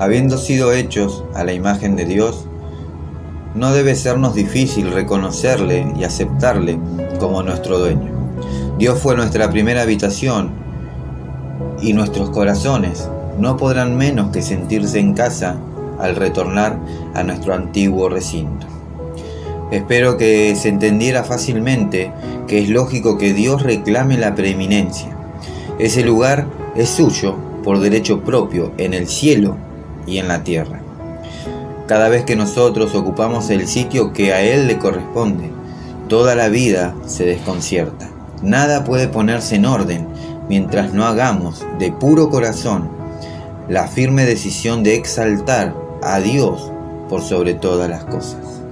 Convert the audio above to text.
Habiendo sido hechos a la imagen de Dios, no debe sernos difícil reconocerle y aceptarle como nuestro dueño. Dios fue nuestra primera habitación y nuestros corazones no podrán menos que sentirse en casa al retornar a nuestro antiguo recinto. Espero que se entendiera fácilmente que es lógico que Dios reclame la preeminencia. Ese lugar es suyo por derecho propio en el cielo y en la tierra. Cada vez que nosotros ocupamos el sitio que a Él le corresponde, toda la vida se desconcierta. Nada puede ponerse en orden mientras no hagamos de puro corazón la firme decisión de exaltar a Dios por sobre todas las cosas.